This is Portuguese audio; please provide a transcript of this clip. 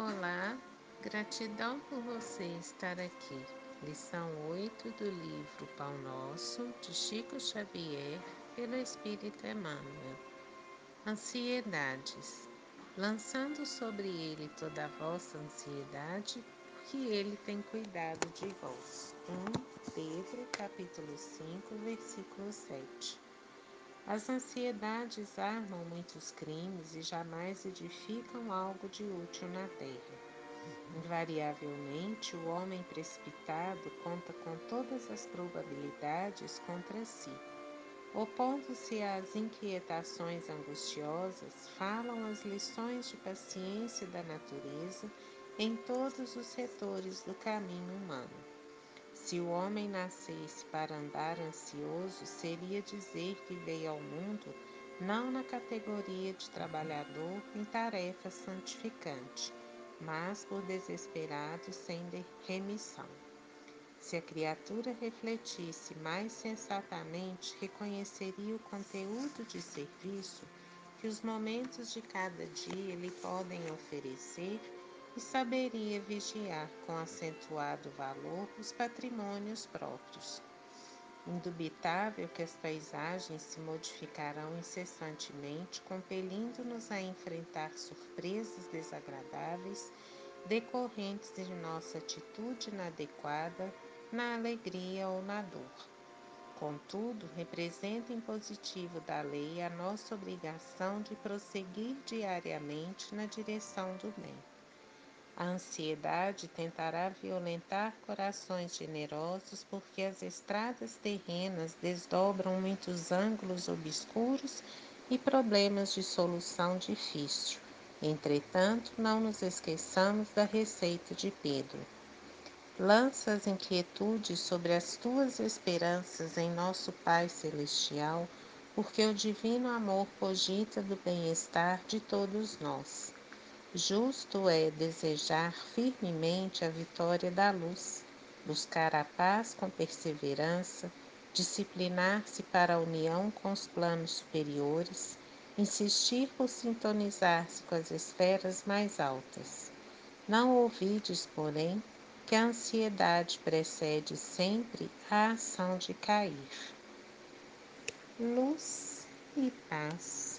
Olá, gratidão por você estar aqui. Lição 8 do livro Pão Nosso, de Chico Xavier, pelo Espírito Emmanuel. Ansiedades. Lançando sobre ele toda a vossa ansiedade, porque ele tem cuidado de vós. 1 Pedro, capítulo 5, versículo 7. As ansiedades armam muitos crimes e jamais edificam algo de útil na terra. Invariavelmente, o homem precipitado conta com todas as probabilidades contra si. Opondo-se às inquietações angustiosas, falam as lições de paciência da natureza em todos os setores do caminho humano. Se o homem nascesse para andar ansioso, seria dizer que veio ao mundo não na categoria de trabalhador em tarefa santificante, mas por desesperado sem remissão. Se a criatura refletisse mais sensatamente, reconheceria o conteúdo de serviço que os momentos de cada dia lhe podem oferecer e saberia vigiar com acentuado valor os patrimônios próprios. Indubitável que as paisagens se modificarão incessantemente, compelindo-nos a enfrentar surpresas desagradáveis decorrentes de nossa atitude inadequada na alegria ou na dor. Contudo, representa em positivo da lei a nossa obrigação de prosseguir diariamente na direção do bem. A ansiedade tentará violentar corações generosos porque as estradas terrenas desdobram muitos ângulos obscuros e problemas de solução difícil. Entretanto, não nos esqueçamos da receita de Pedro. Lança as inquietudes sobre as tuas esperanças em nosso Pai Celestial, porque o divino amor cogita do bem-estar de todos nós. Justo é desejar firmemente a vitória da luz, buscar a paz com perseverança, disciplinar-se para a união com os planos superiores, insistir por sintonizar-se com as esferas mais altas. Não ouvides, porém, que a ansiedade precede sempre a ação de cair. Luz e paz.